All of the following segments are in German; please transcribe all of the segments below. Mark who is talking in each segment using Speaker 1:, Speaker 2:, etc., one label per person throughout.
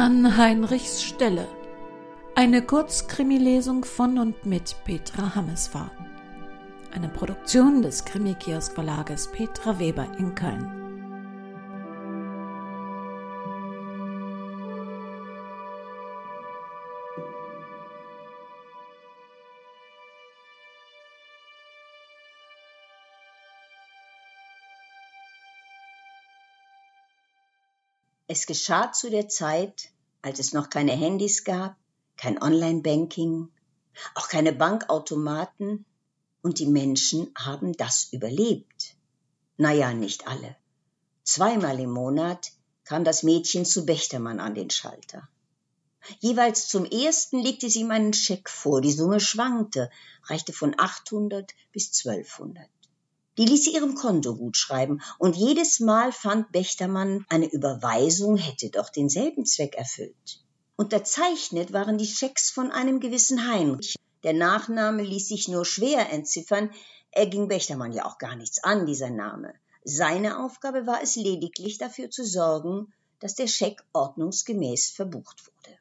Speaker 1: An Heinrichs Stelle. Eine Kurzkrimilesung von und mit Petra Hammesfahr. Eine Produktion des Krimikiosk Verlages Petra Weber in Köln.
Speaker 2: Es geschah zu der Zeit, als es noch keine Handys gab, kein Online-Banking, auch keine Bankautomaten und die Menschen haben das überlebt. Naja, nicht alle. Zweimal im Monat kam das Mädchen zu Bechtermann an den Schalter. Jeweils zum ersten legte sie ihm einen Scheck vor. Die Summe schwankte, reichte von 800 bis 1200. Die ließ sie ihrem Konto gut schreiben, und jedes Mal fand Bechtermann, eine Überweisung hätte doch denselben Zweck erfüllt. Unterzeichnet waren die Schecks von einem gewissen Heinrich. Der Nachname ließ sich nur schwer entziffern, er ging Bechtermann ja auch gar nichts an, dieser Name. Seine Aufgabe war es lediglich dafür zu sorgen, dass der Scheck ordnungsgemäß verbucht wurde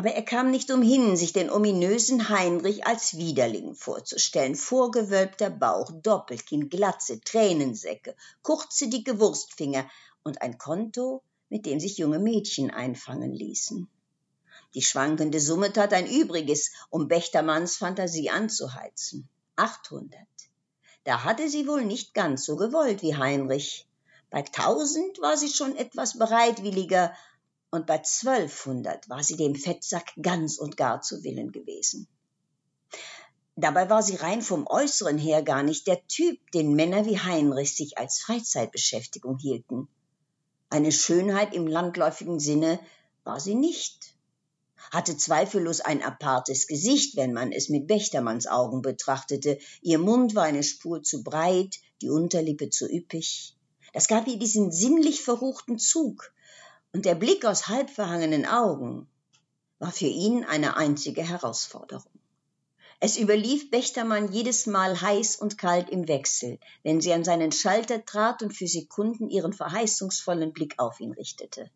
Speaker 2: aber er kam nicht umhin, sich den ominösen Heinrich als Widerling vorzustellen. Vorgewölbter Bauch, Doppelkinn, Glatze, Tränensäcke, kurze, dicke Wurstfinger und ein Konto, mit dem sich junge Mädchen einfangen ließen. Die schwankende Summe tat ein Übriges, um Bechtermanns Fantasie anzuheizen. Achthundert. Da hatte sie wohl nicht ganz so gewollt wie Heinrich. Bei tausend war sie schon etwas bereitwilliger, und bei zwölfhundert war sie dem Fettsack ganz und gar zu Willen gewesen. Dabei war sie rein vom Äußeren her gar nicht der Typ, den Männer wie Heinrich sich als Freizeitbeschäftigung hielten. Eine Schönheit im landläufigen Sinne war sie nicht, hatte zweifellos ein apartes Gesicht, wenn man es mit Bechtermanns Augen betrachtete, ihr Mund war eine Spur zu breit, die Unterlippe zu üppig. Das gab ihr diesen sinnlich verruchten Zug, und der Blick aus halbverhangenen Augen war für ihn eine einzige Herausforderung. Es überlief Bechtermann jedes Mal heiß und kalt im Wechsel, wenn sie an seinen Schalter trat und für Sekunden ihren verheißungsvollen Blick auf ihn richtete.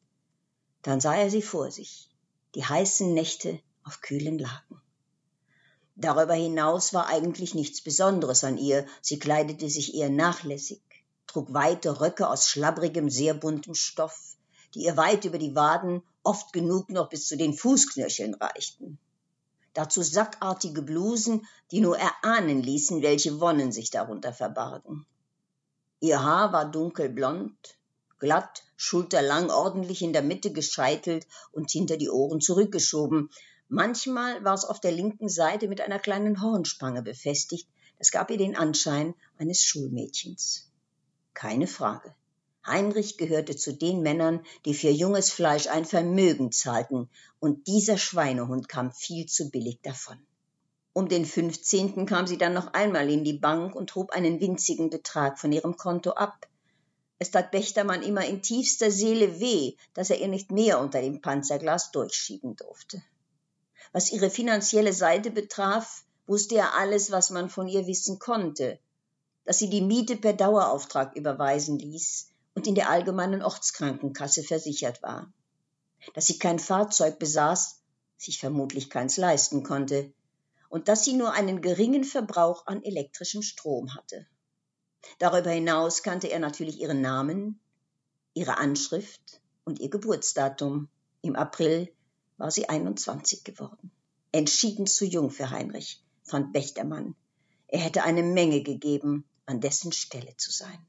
Speaker 2: Dann sah er sie vor sich, die heißen Nächte auf kühlen Laken. Darüber hinaus war eigentlich nichts Besonderes an ihr, sie kleidete sich eher nachlässig, trug weite Röcke aus schlabbrigem, sehr buntem Stoff, die ihr weit über die Waden, oft genug noch bis zu den Fußknöcheln reichten. Dazu sackartige Blusen, die nur erahnen ließen, welche Wonnen sich darunter verbargen. Ihr Haar war dunkelblond, glatt, schulterlang, ordentlich in der Mitte gescheitelt und hinter die Ohren zurückgeschoben. Manchmal war es auf der linken Seite mit einer kleinen Hornspange befestigt. Das gab ihr den Anschein eines Schulmädchens. Keine Frage. Heinrich gehörte zu den Männern, die für junges Fleisch ein Vermögen zahlten, und dieser Schweinehund kam viel zu billig davon. Um den fünfzehnten kam sie dann noch einmal in die Bank und hob einen winzigen Betrag von ihrem Konto ab. Es tat Bechtermann immer in tiefster Seele weh, dass er ihr nicht mehr unter dem Panzerglas durchschieben durfte. Was ihre finanzielle Seite betraf, wusste er alles, was man von ihr wissen konnte, dass sie die Miete per Dauerauftrag überweisen ließ, und in der allgemeinen Ortskrankenkasse versichert war. Dass sie kein Fahrzeug besaß, sich vermutlich keins leisten konnte, und dass sie nur einen geringen Verbrauch an elektrischem Strom hatte. Darüber hinaus kannte er natürlich ihren Namen, ihre Anschrift und ihr Geburtsdatum. Im April war sie 21 geworden. Entschieden zu jung für Heinrich, fand Bechtermann. Er hätte eine Menge gegeben, an dessen Stelle zu sein.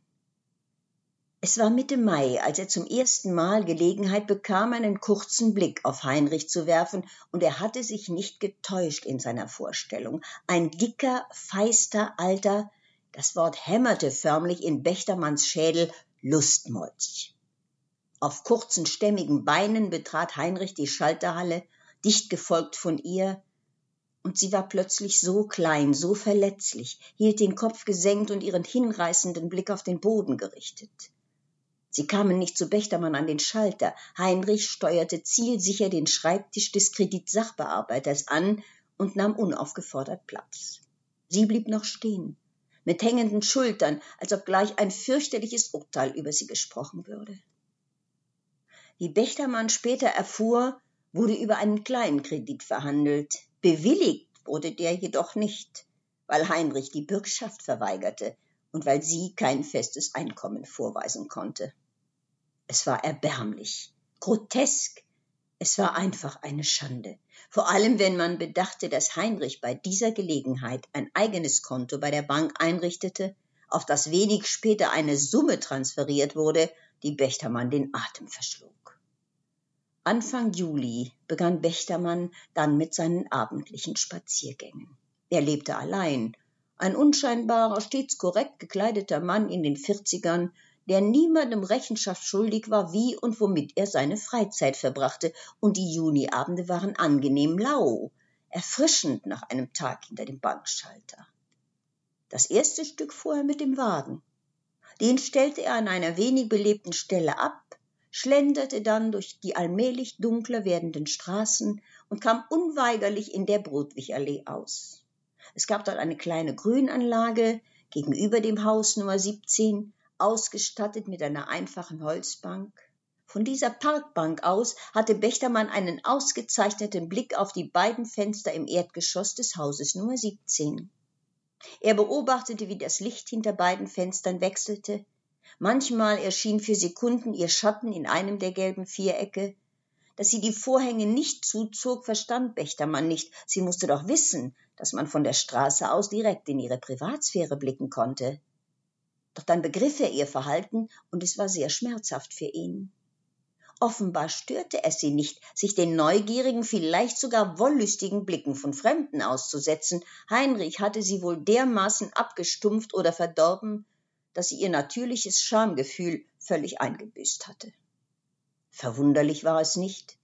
Speaker 2: Es war Mitte Mai, als er zum ersten Mal Gelegenheit bekam, einen kurzen Blick auf Heinrich zu werfen, und er hatte sich nicht getäuscht in seiner Vorstellung. Ein dicker, feister, alter, das Wort hämmerte förmlich in Bechtermanns Schädel, Lustmolch. Auf kurzen, stämmigen Beinen betrat Heinrich die Schalterhalle, dicht gefolgt von ihr, und sie war plötzlich so klein, so verletzlich, hielt den Kopf gesenkt und ihren hinreißenden Blick auf den Boden gerichtet. Sie kamen nicht zu Bechtermann an den Schalter. Heinrich steuerte zielsicher den Schreibtisch des Kreditsachbearbeiters an und nahm unaufgefordert Platz. Sie blieb noch stehen, mit hängenden Schultern, als ob gleich ein fürchterliches Urteil über sie gesprochen würde. Wie Bechtermann später erfuhr, wurde über einen kleinen Kredit verhandelt. Bewilligt wurde der jedoch nicht, weil Heinrich die Bürgschaft verweigerte und weil sie kein festes Einkommen vorweisen konnte. Es war erbärmlich, grotesk, es war einfach eine Schande, vor allem wenn man bedachte, dass Heinrich bei dieser Gelegenheit ein eigenes Konto bei der Bank einrichtete, auf das wenig später eine Summe transferiert wurde, die Bechtermann den Atem verschlug. Anfang Juli begann Bechtermann dann mit seinen abendlichen Spaziergängen. Er lebte allein, ein unscheinbarer, stets korrekt gekleideter Mann in den Vierzigern, der niemandem Rechenschaft schuldig war, wie und womit er seine Freizeit verbrachte, und die Juniabende waren angenehm lau, erfrischend nach einem Tag hinter dem Bankschalter. Das erste Stück fuhr er mit dem Wagen. Den stellte er an einer wenig belebten Stelle ab, schlenderte dann durch die allmählich dunkler werdenden Straßen und kam unweigerlich in der Brodwig-Allee aus. Es gab dort eine kleine Grünanlage gegenüber dem Haus Nummer 17, ausgestattet mit einer einfachen Holzbank. Von dieser Parkbank aus hatte Bechtermann einen ausgezeichneten Blick auf die beiden Fenster im Erdgeschoss des Hauses Nummer 17. Er beobachtete, wie das Licht hinter beiden Fenstern wechselte, Manchmal erschien für Sekunden ihr Schatten in einem der gelben Vierecke. Dass sie die Vorhänge nicht zuzog, verstand Bechtermann nicht. Sie musste doch wissen, dass man von der Straße aus direkt in ihre Privatsphäre blicken konnte. Doch dann begriff er ihr Verhalten, und es war sehr schmerzhaft für ihn. Offenbar störte es sie nicht, sich den neugierigen, vielleicht sogar wollüstigen Blicken von Fremden auszusetzen. Heinrich hatte sie wohl dermaßen abgestumpft oder verdorben, dass sie ihr natürliches Schamgefühl völlig eingebüßt hatte. Verwunderlich war es nicht.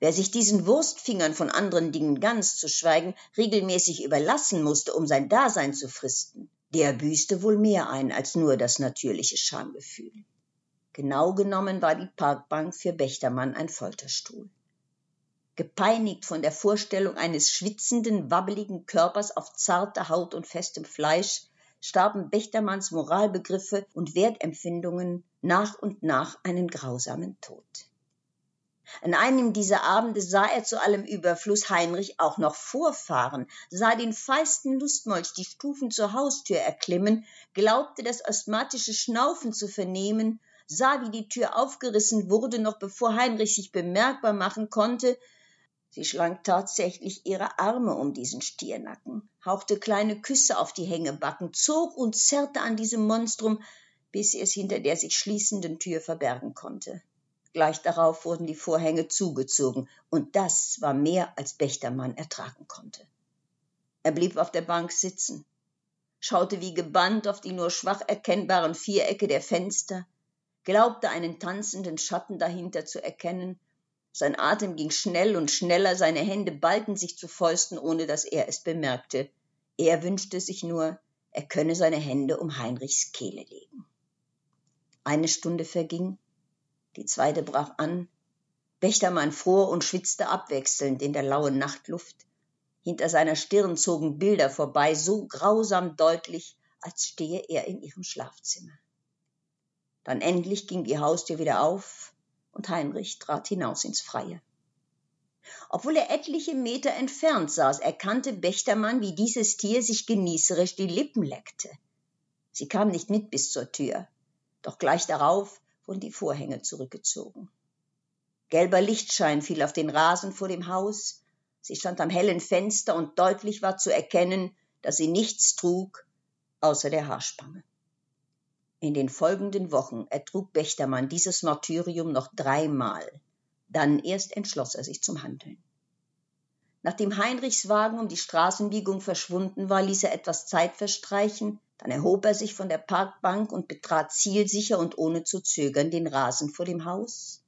Speaker 2: Wer sich diesen Wurstfingern von anderen Dingen ganz zu schweigen regelmäßig überlassen musste, um sein Dasein zu fristen, der büßte wohl mehr ein als nur das natürliche Schamgefühl. Genau genommen war die Parkbank für Bechtermann ein Folterstuhl. Gepeinigt von der Vorstellung eines schwitzenden, wabbeligen Körpers auf zarter Haut und festem Fleisch, starben Bechtermanns Moralbegriffe und Wertempfindungen nach und nach einen grausamen Tod. An einem dieser Abende sah er zu allem Überfluss Heinrich auch noch vorfahren, sah den feisten Lustmolch die Stufen zur Haustür erklimmen, glaubte das asthmatische Schnaufen zu vernehmen, sah, wie die Tür aufgerissen wurde, noch bevor Heinrich sich bemerkbar machen konnte, Sie schlang tatsächlich ihre Arme um diesen Stiernacken, hauchte kleine Küsse auf die Hängebacken, zog und zerrte an diesem Monstrum, bis sie es hinter der sich schließenden Tür verbergen konnte. Gleich darauf wurden die Vorhänge zugezogen, und das war mehr, als Bechtermann ertragen konnte. Er blieb auf der Bank sitzen, schaute wie gebannt auf die nur schwach erkennbaren Vierecke der Fenster, glaubte einen tanzenden Schatten dahinter zu erkennen sein Atem ging schnell und schneller, seine Hände ballten sich zu Fäusten, ohne dass er es bemerkte. Er wünschte sich nur, er könne seine Hände um Heinrichs Kehle legen. Eine Stunde verging, die zweite brach an. Wächtermann fror und schwitzte abwechselnd in der lauen Nachtluft. Hinter seiner Stirn zogen Bilder vorbei, so grausam deutlich, als stehe er in ihrem Schlafzimmer. Dann endlich ging die Haustür wieder auf, und Heinrich trat hinaus ins Freie. Obwohl er etliche Meter entfernt saß, erkannte Bechtermann, wie dieses Tier sich genießerisch die Lippen leckte. Sie kam nicht mit bis zur Tür, doch gleich darauf wurden die Vorhänge zurückgezogen. Gelber Lichtschein fiel auf den Rasen vor dem Haus, sie stand am hellen Fenster und deutlich war zu erkennen, dass sie nichts trug außer der Haarspange. In den folgenden Wochen ertrug Bechtermann dieses Martyrium noch dreimal. Dann erst entschloss er sich zum Handeln. Nachdem Heinrichs Wagen um die Straßenbiegung verschwunden war, ließ er etwas Zeit verstreichen, dann erhob er sich von der Parkbank und betrat zielsicher und ohne zu zögern den Rasen vor dem Haus.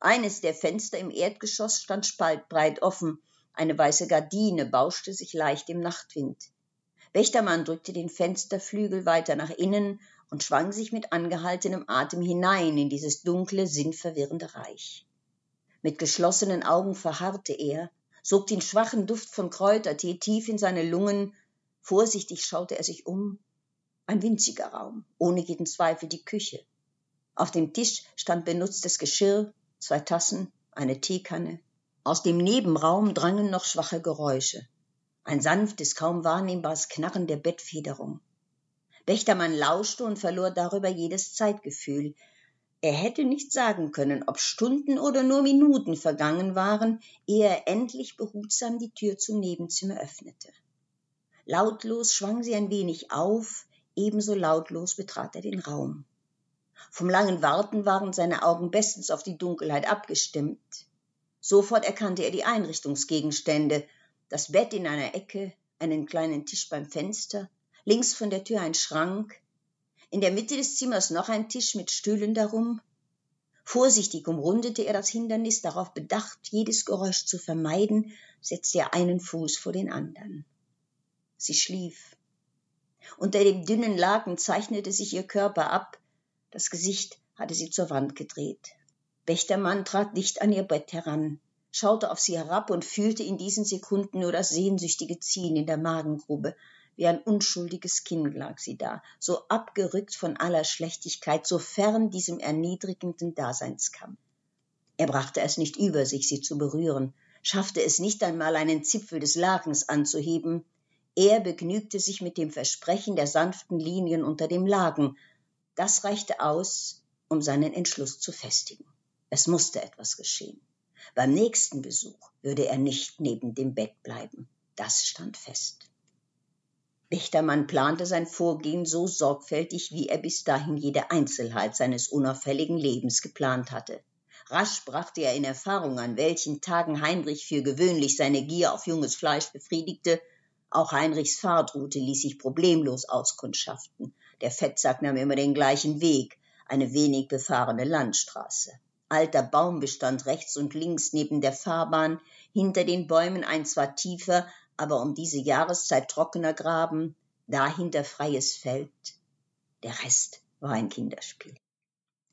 Speaker 2: Eines der Fenster im Erdgeschoss stand spaltbreit offen, eine weiße Gardine bauschte sich leicht im Nachtwind. Wächtermann drückte den Fensterflügel weiter nach innen und schwang sich mit angehaltenem Atem hinein in dieses dunkle, sinnverwirrende Reich. Mit geschlossenen Augen verharrte er, sog den schwachen Duft von Kräutertee tief in seine Lungen, vorsichtig schaute er sich um. Ein winziger Raum, ohne jeden Zweifel die Küche. Auf dem Tisch stand benutztes Geschirr, zwei Tassen, eine Teekanne. Aus dem Nebenraum drangen noch schwache Geräusche. Ein sanftes, kaum wahrnehmbares Knarren der Bettfederung. Wächtermann lauschte und verlor darüber jedes Zeitgefühl. Er hätte nicht sagen können, ob Stunden oder nur Minuten vergangen waren, ehe er endlich behutsam die Tür zum Nebenzimmer öffnete. Lautlos schwang sie ein wenig auf, ebenso lautlos betrat er den Raum. Vom langen Warten waren seine Augen bestens auf die Dunkelheit abgestimmt. Sofort erkannte er die Einrichtungsgegenstände, das Bett in einer Ecke, einen kleinen Tisch beim Fenster, links von der Tür ein Schrank, in der Mitte des Zimmers noch ein Tisch mit Stühlen darum. Vorsichtig umrundete er das Hindernis, darauf bedacht, jedes Geräusch zu vermeiden, setzte er einen Fuß vor den anderen. Sie schlief. Unter dem dünnen Laken zeichnete sich ihr Körper ab, das Gesicht hatte sie zur Wand gedreht. Wächtermann trat dicht an ihr Bett heran, schaute auf sie herab und fühlte in diesen Sekunden nur das sehnsüchtige Ziehen in der Magengrube, wie ein unschuldiges Kind lag sie da, so abgerückt von aller Schlechtigkeit, so fern diesem erniedrigenden Daseinskampf. Er brachte es nicht über sich, sie zu berühren, schaffte es nicht einmal, einen Zipfel des Lakens anzuheben. Er begnügte sich mit dem Versprechen der sanften Linien unter dem Laken. Das reichte aus, um seinen Entschluss zu festigen. Es musste etwas geschehen. Beim nächsten Besuch würde er nicht neben dem Bett bleiben. Das stand fest. Wächtermann plante sein Vorgehen so sorgfältig, wie er bis dahin jede Einzelheit seines unauffälligen Lebens geplant hatte. Rasch brachte er in Erfahrung, an welchen Tagen Heinrich für gewöhnlich seine Gier auf junges Fleisch befriedigte. Auch Heinrichs Fahrtroute ließ sich problemlos auskundschaften. Der Fettsack nahm immer den gleichen Weg, eine wenig befahrene Landstraße. Alter Baumbestand rechts und links neben der Fahrbahn, hinter den Bäumen ein zwar tiefer, aber um diese Jahreszeit trockener Graben, dahinter freies Feld. Der Rest war ein Kinderspiel.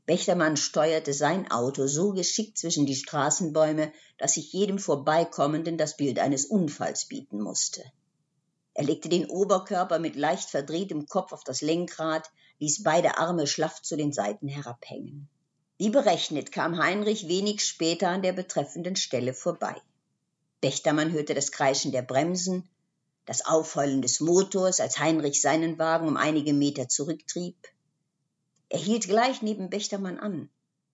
Speaker 2: Wächtermann steuerte sein Auto so geschickt zwischen die Straßenbäume, dass sich jedem Vorbeikommenden das Bild eines Unfalls bieten musste. Er legte den Oberkörper mit leicht verdrehtem Kopf auf das Lenkrad, ließ beide Arme schlaff zu den Seiten herabhängen. Wie berechnet kam Heinrich wenig später an der betreffenden Stelle vorbei. Wächtermann hörte das Kreischen der Bremsen, das Aufheulen des Motors, als Heinrich seinen Wagen um einige Meter zurücktrieb. Er hielt gleich neben Wächtermann an.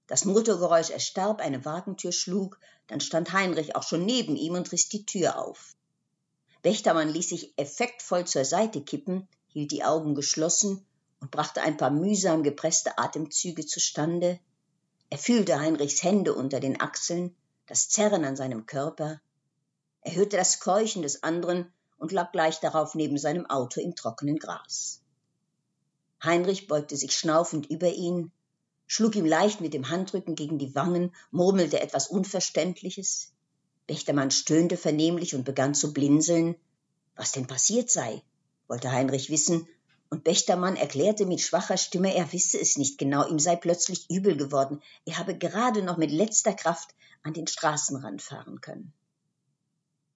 Speaker 2: Das Motorgeräusch erstarb, eine Wagentür schlug, dann stand Heinrich auch schon neben ihm und riss die Tür auf. Wächtermann ließ sich effektvoll zur Seite kippen, hielt die Augen geschlossen und brachte ein paar mühsam gepresste Atemzüge zustande. Er fühlte Heinrichs Hände unter den Achseln, das Zerren an seinem Körper, er hörte das Keuchen des anderen und lag gleich darauf neben seinem Auto im trockenen Gras. Heinrich beugte sich schnaufend über ihn, schlug ihm leicht mit dem Handrücken gegen die Wangen, murmelte etwas Unverständliches. Wächtermann stöhnte vernehmlich und begann zu blinzeln. Was denn passiert sei, wollte Heinrich wissen, und Bechtermann erklärte mit schwacher Stimme, er wisse es nicht genau, ihm sei plötzlich übel geworden, er habe gerade noch mit letzter Kraft an den Straßenrand fahren können.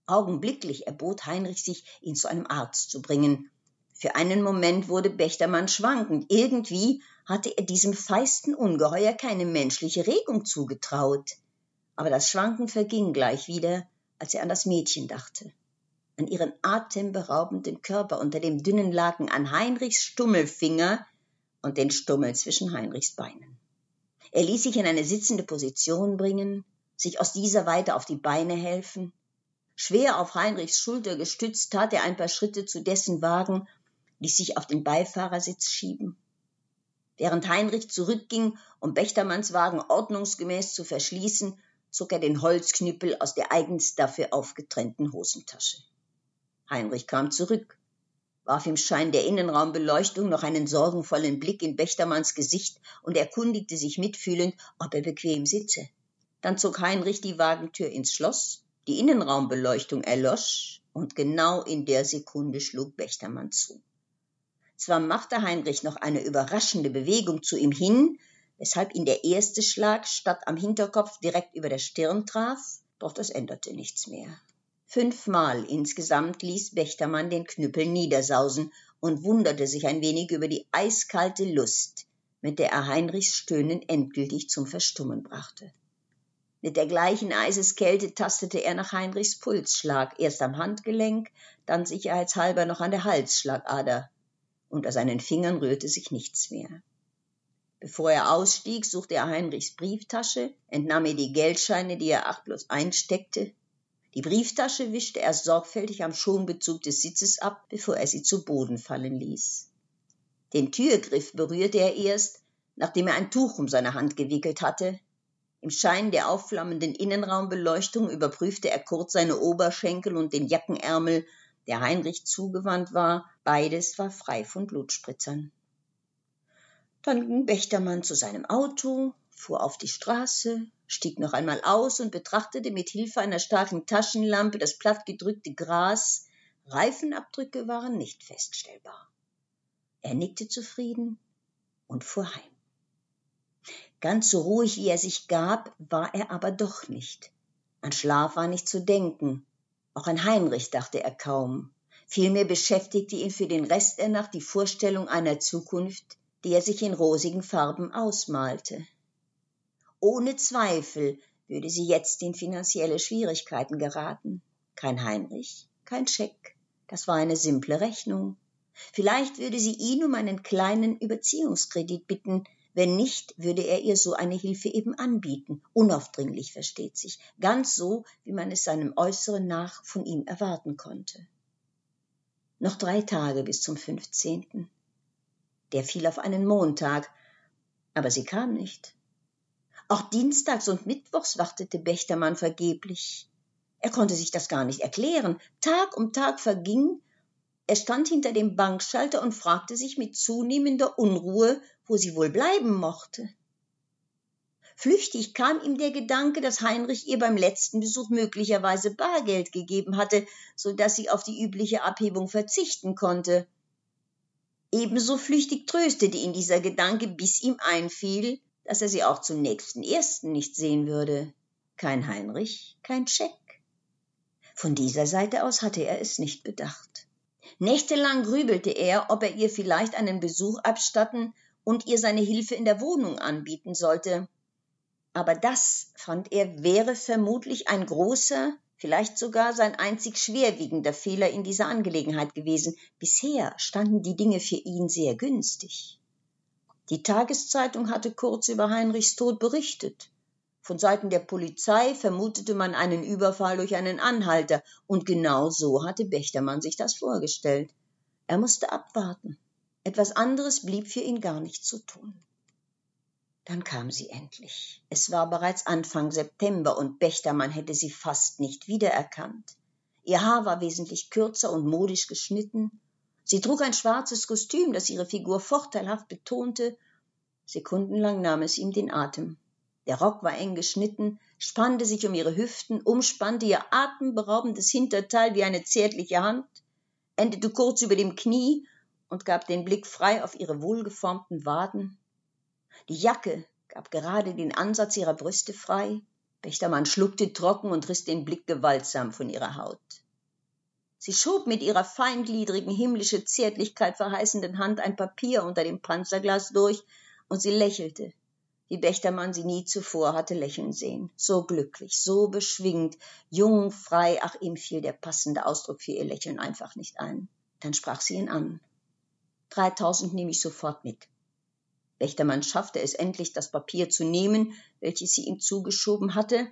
Speaker 2: Augenblicklich erbot Heinrich sich, ihn zu einem Arzt zu bringen. Für einen Moment wurde Bechtermann schwankend. Irgendwie hatte er diesem feisten Ungeheuer keine menschliche Regung zugetraut. Aber das Schwanken verging gleich wieder, als er an das Mädchen dachte. An ihren atemberaubenden Körper unter dem dünnen Laken, an Heinrichs Stummelfinger und den Stummel zwischen Heinrichs Beinen. Er ließ sich in eine sitzende Position bringen, sich aus dieser weiter auf die Beine helfen, Schwer auf Heinrichs Schulter gestützt tat er ein paar Schritte zu dessen Wagen, ließ sich auf den Beifahrersitz schieben. Während Heinrich zurückging, um Bechtermanns Wagen ordnungsgemäß zu verschließen, zog er den Holzknüppel aus der eigens dafür aufgetrennten Hosentasche. Heinrich kam zurück, warf im Schein der Innenraumbeleuchtung noch einen sorgenvollen Blick in Bechtermanns Gesicht und erkundigte sich mitfühlend, ob er bequem sitze. Dann zog Heinrich die Wagentür ins Schloss die Innenraumbeleuchtung erlosch, und genau in der Sekunde schlug Bechtermann zu. Zwar machte Heinrich noch eine überraschende Bewegung zu ihm hin, weshalb ihn der erste Schlag statt am Hinterkopf direkt über der Stirn traf, doch das änderte nichts mehr. Fünfmal insgesamt ließ Bechtermann den Knüppel niedersausen und wunderte sich ein wenig über die eiskalte Lust, mit der er Heinrichs Stöhnen endgültig zum Verstummen brachte. Mit der gleichen Eiseskälte tastete er nach Heinrichs Pulsschlag, erst am Handgelenk, dann sicherheitshalber noch an der Halsschlagader. Unter seinen Fingern rührte sich nichts mehr. Bevor er ausstieg, suchte er Heinrichs Brieftasche, entnahm ihr die Geldscheine, die er achtlos einsteckte. Die Brieftasche wischte er sorgfältig am Schonbezug des Sitzes ab, bevor er sie zu Boden fallen ließ. Den Türgriff berührte er erst, nachdem er ein Tuch um seine Hand gewickelt hatte, im Schein der aufflammenden Innenraumbeleuchtung überprüfte er kurz seine Oberschenkel und den Jackenärmel, der Heinrich zugewandt war. Beides war frei von Blutspritzern. Dann ging Bechtermann zu seinem Auto, fuhr auf die Straße, stieg noch einmal aus und betrachtete mit Hilfe einer starken Taschenlampe das plattgedrückte Gras. Reifenabdrücke waren nicht feststellbar. Er nickte zufrieden und fuhr heim. Ganz so ruhig, wie er sich gab, war er aber doch nicht. An Schlaf war nicht zu denken. Auch an Heinrich dachte er kaum. Vielmehr beschäftigte ihn für den Rest der Nacht die Vorstellung einer Zukunft, die er sich in rosigen Farben ausmalte. Ohne Zweifel würde sie jetzt in finanzielle Schwierigkeiten geraten. Kein Heinrich, kein Scheck. Das war eine simple Rechnung. Vielleicht würde sie ihn um einen kleinen Überziehungskredit bitten, wenn nicht, würde er ihr so eine Hilfe eben anbieten, unaufdringlich versteht sich, ganz so, wie man es seinem Äußeren nach von ihm erwarten konnte. Noch drei Tage bis zum 15. Der fiel auf einen Montag, aber sie kam nicht. Auch dienstags und mittwochs wartete Bechtermann vergeblich. Er konnte sich das gar nicht erklären. Tag um Tag verging, er stand hinter dem Bankschalter und fragte sich mit zunehmender Unruhe, wo sie wohl bleiben mochte. Flüchtig kam ihm der Gedanke, dass Heinrich ihr beim letzten Besuch möglicherweise Bargeld gegeben hatte, so dass sie auf die übliche Abhebung verzichten konnte. Ebenso flüchtig tröstete ihn dieser Gedanke, bis ihm einfiel, dass er sie auch zum nächsten ersten nicht sehen würde. Kein Heinrich, kein Scheck. Von dieser Seite aus hatte er es nicht bedacht. Nächtelang grübelte er, ob er ihr vielleicht einen Besuch abstatten und ihr seine Hilfe in der Wohnung anbieten sollte. Aber das, fand er, wäre vermutlich ein großer, vielleicht sogar sein einzig schwerwiegender Fehler in dieser Angelegenheit gewesen. Bisher standen die Dinge für ihn sehr günstig. Die Tageszeitung hatte kurz über Heinrichs Tod berichtet. Von Seiten der Polizei vermutete man einen Überfall durch einen Anhalter, und genau so hatte Bechtermann sich das vorgestellt. Er musste abwarten. Etwas anderes blieb für ihn gar nicht zu tun. Dann kam sie endlich. Es war bereits Anfang September und Bechtermann hätte sie fast nicht wiedererkannt. Ihr Haar war wesentlich kürzer und modisch geschnitten. Sie trug ein schwarzes Kostüm, das ihre Figur vorteilhaft betonte. Sekundenlang nahm es ihm den Atem. Der Rock war eng geschnitten, spannte sich um ihre Hüften, umspannte ihr atemberaubendes Hinterteil wie eine zärtliche Hand, endete kurz über dem Knie und gab den Blick frei auf ihre wohlgeformten Waden. Die Jacke gab gerade den Ansatz ihrer Brüste frei. Bechtermann schluckte trocken und riss den Blick gewaltsam von ihrer Haut. Sie schob mit ihrer feingliedrigen, himmlische Zärtlichkeit verheißenden Hand ein Papier unter dem Panzerglas durch, und sie lächelte, wie Bechtermann sie nie zuvor hatte lächeln sehen. So glücklich, so beschwingt, jung, frei, ach, ihm fiel der passende Ausdruck für ihr Lächeln einfach nicht ein. Dann sprach sie ihn an. Dreitausend nehme ich sofort mit. Bechtermann schaffte es endlich, das Papier zu nehmen, welches sie ihm zugeschoben hatte.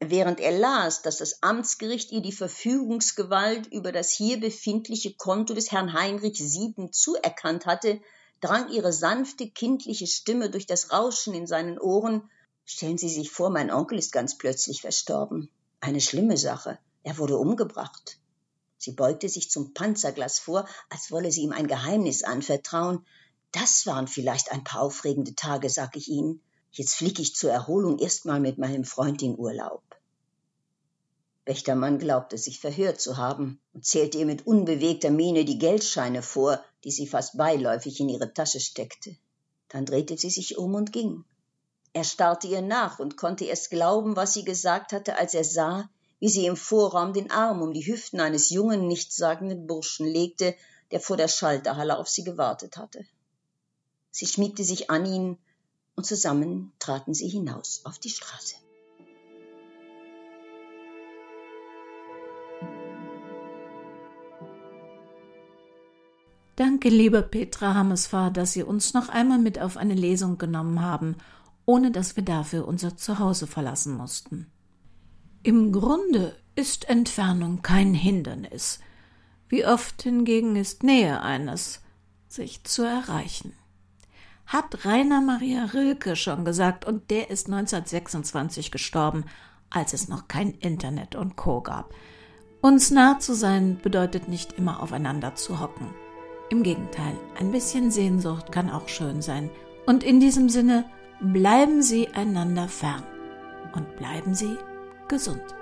Speaker 2: Während er las, dass das Amtsgericht ihr die Verfügungsgewalt über das hier befindliche Konto des Herrn Heinrich Sieben zuerkannt hatte, drang ihre sanfte, kindliche Stimme durch das Rauschen in seinen Ohren. Stellen Sie sich vor, mein Onkel ist ganz plötzlich verstorben. Eine schlimme Sache. Er wurde umgebracht. Sie beugte sich zum Panzerglas vor, als wolle sie ihm ein Geheimnis anvertrauen. Das waren vielleicht ein paar aufregende Tage, sag ich Ihnen. Jetzt flieg ich zur Erholung erstmal mit meinem Freund in Urlaub. Wächtermann glaubte sich verhört zu haben und zählte ihr mit unbewegter Miene die Geldscheine vor, die sie fast beiläufig in ihre Tasche steckte. Dann drehte sie sich um und ging. Er starrte ihr nach und konnte erst glauben, was sie gesagt hatte, als er sah, wie sie im Vorraum den Arm um die Hüften eines jungen, nichtssagenden Burschen legte, der vor der Schalterhalle auf sie gewartet hatte. Sie schmiegte sich an ihn und zusammen traten sie hinaus auf die Straße.
Speaker 1: Danke, lieber Petra Hammesfahr, dass Sie uns noch einmal mit auf eine Lesung genommen haben, ohne dass wir dafür unser Zuhause verlassen mussten. Im Grunde ist Entfernung kein Hindernis. Wie oft hingegen ist Nähe eines, sich zu erreichen. Hat Rainer Maria Rilke schon gesagt, und der ist 1926 gestorben, als es noch kein Internet und Co. gab. Uns nah zu sein bedeutet nicht immer aufeinander zu hocken. Im Gegenteil, ein bisschen Sehnsucht kann auch schön sein. Und in diesem Sinne bleiben Sie einander fern und bleiben Sie gesund.